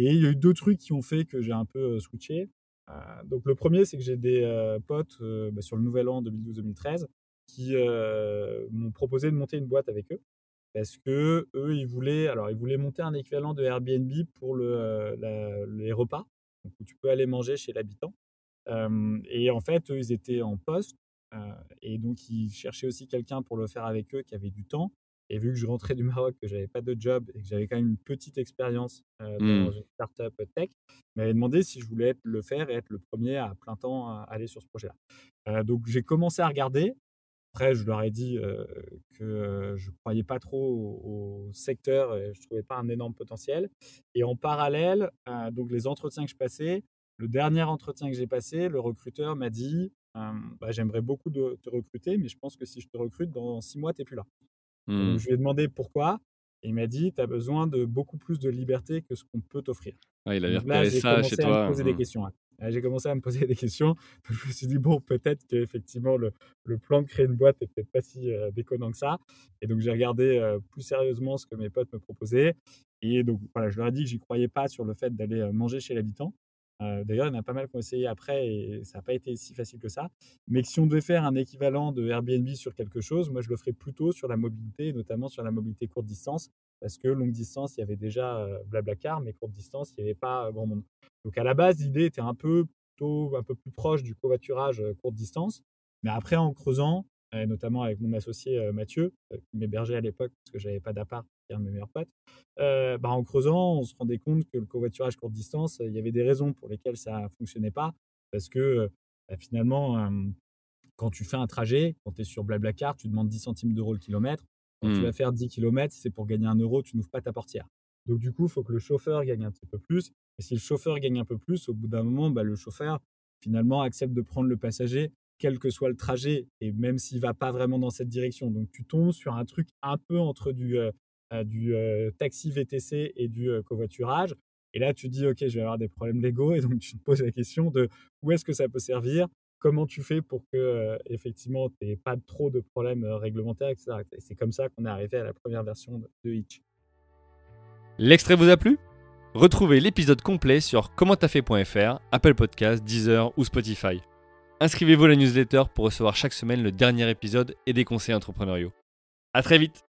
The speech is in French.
Et il y a eu deux trucs qui ont fait que j'ai un peu switché. donc le premier, c'est que j'ai des potes bah, sur le nouvel an 2012-2013 qui m'ont proposé de monter une boîte avec eux parce que eux, ils voulaient, alors ils voulaient monter un équivalent de Airbnb pour le, les repas, donc où tu peux aller manger chez l'habitant. et en fait, eux, ils étaient en poste et donc ils cherchaient aussi quelqu'un pour le faire avec eux qui avait du temps. Et vu que je rentrais du Maroc, que j'avais pas de job et que j'avais quand même une petite expérience dans mmh. une startup tech, ils m'avaient demandé si je voulais être, le faire et être le premier à plein temps à aller sur ce projet-là. donc j'ai commencé à regarder. Après, je leur ai dit que je ne croyais pas trop au, secteur et je ne trouvais pas un énorme potentiel. Et en parallèle, donc les entretiens que je passais, le dernier entretien que j'ai passé, le recruteur m'a dit bah, J'aimerais beaucoup te recruter, mais je pense que si je te recrute, dans six mois, tu n'es plus là. Mmh. je lui ai demandé pourquoi. Et il m'a dit Tu as besoin de beaucoup plus de liberté que ce qu'on peut t'offrir. Ah, il avait repéré ça chez toi. Des mmh. questions. J'ai commencé à me poser des questions. Je me suis dit, bon, peut-être qu'effectivement, le, le, plan de créer une boîte n'était pas si euh, déconnant que ça. Et donc, j'ai regardé euh, plus sérieusement ce que mes potes me proposaient. Et donc, voilà, je leur ai dit que j'y croyais pas sur le fait d'aller manger chez l'habitant. D'ailleurs, il y en a pas mal qui ont essayé après et ça n'a pas été si facile que ça. Mais si on devait faire un équivalent de Airbnb sur quelque chose, moi, je le ferais plutôt sur la mobilité, notamment sur la mobilité courte distance, parce que longue distance, il y avait déjà Blablacar, mais courte distance, il n'y avait pas grand monde. Donc à la base, l'idée était un peu plutôt un peu plus proche du covoiturage courte distance. Mais après, en creusant, et notamment avec mon associé Mathieu, qui m'hébergeait à l'époque parce que j'avais pas d'appart, qui est un de mes meilleurs potes, bah, en creusant, on se rendait compte que le covoiturage courte distance, il y avait des raisons pour lesquelles ça fonctionnait pas. Parce que bah, finalement, quand tu fais un trajet, quand tu es sur Blablacar, tu demandes 10 centimes d'euros le kilomètre. Quand tu mmh. vas faire 10 km, c'est pour gagner un euro, tu n'ouvres pas ta portière. Donc du coup, il faut que le chauffeur gagne un petit peu plus. Et si le chauffeur gagne un peu plus, au bout d'un moment, bah, le chauffeur finalement accepte de prendre le passager, quel que soit le trajet, et même s'il va pas vraiment dans cette direction. Donc tu tombes sur un truc un peu entre du, euh, euh, euh, taxi VTC et du covoiturage. Et là, tu dis, OK, je vais avoir des problèmes légaux. Et donc, tu te poses la question de où est-ce que ça peut servir? Comment tu fais pour que, effectivement, tu n'aies pas trop de problèmes réglementaires, etc. c'est comme ça qu'on est arrivé à la première version de Hitch. L'extrait vous a plu? Retrouvez l'épisode complet sur commenttafait.fr, Apple Podcasts, Deezer ou Spotify. Inscrivez-vous à la newsletter pour recevoir chaque semaine le dernier épisode et des conseils entrepreneuriaux. À très vite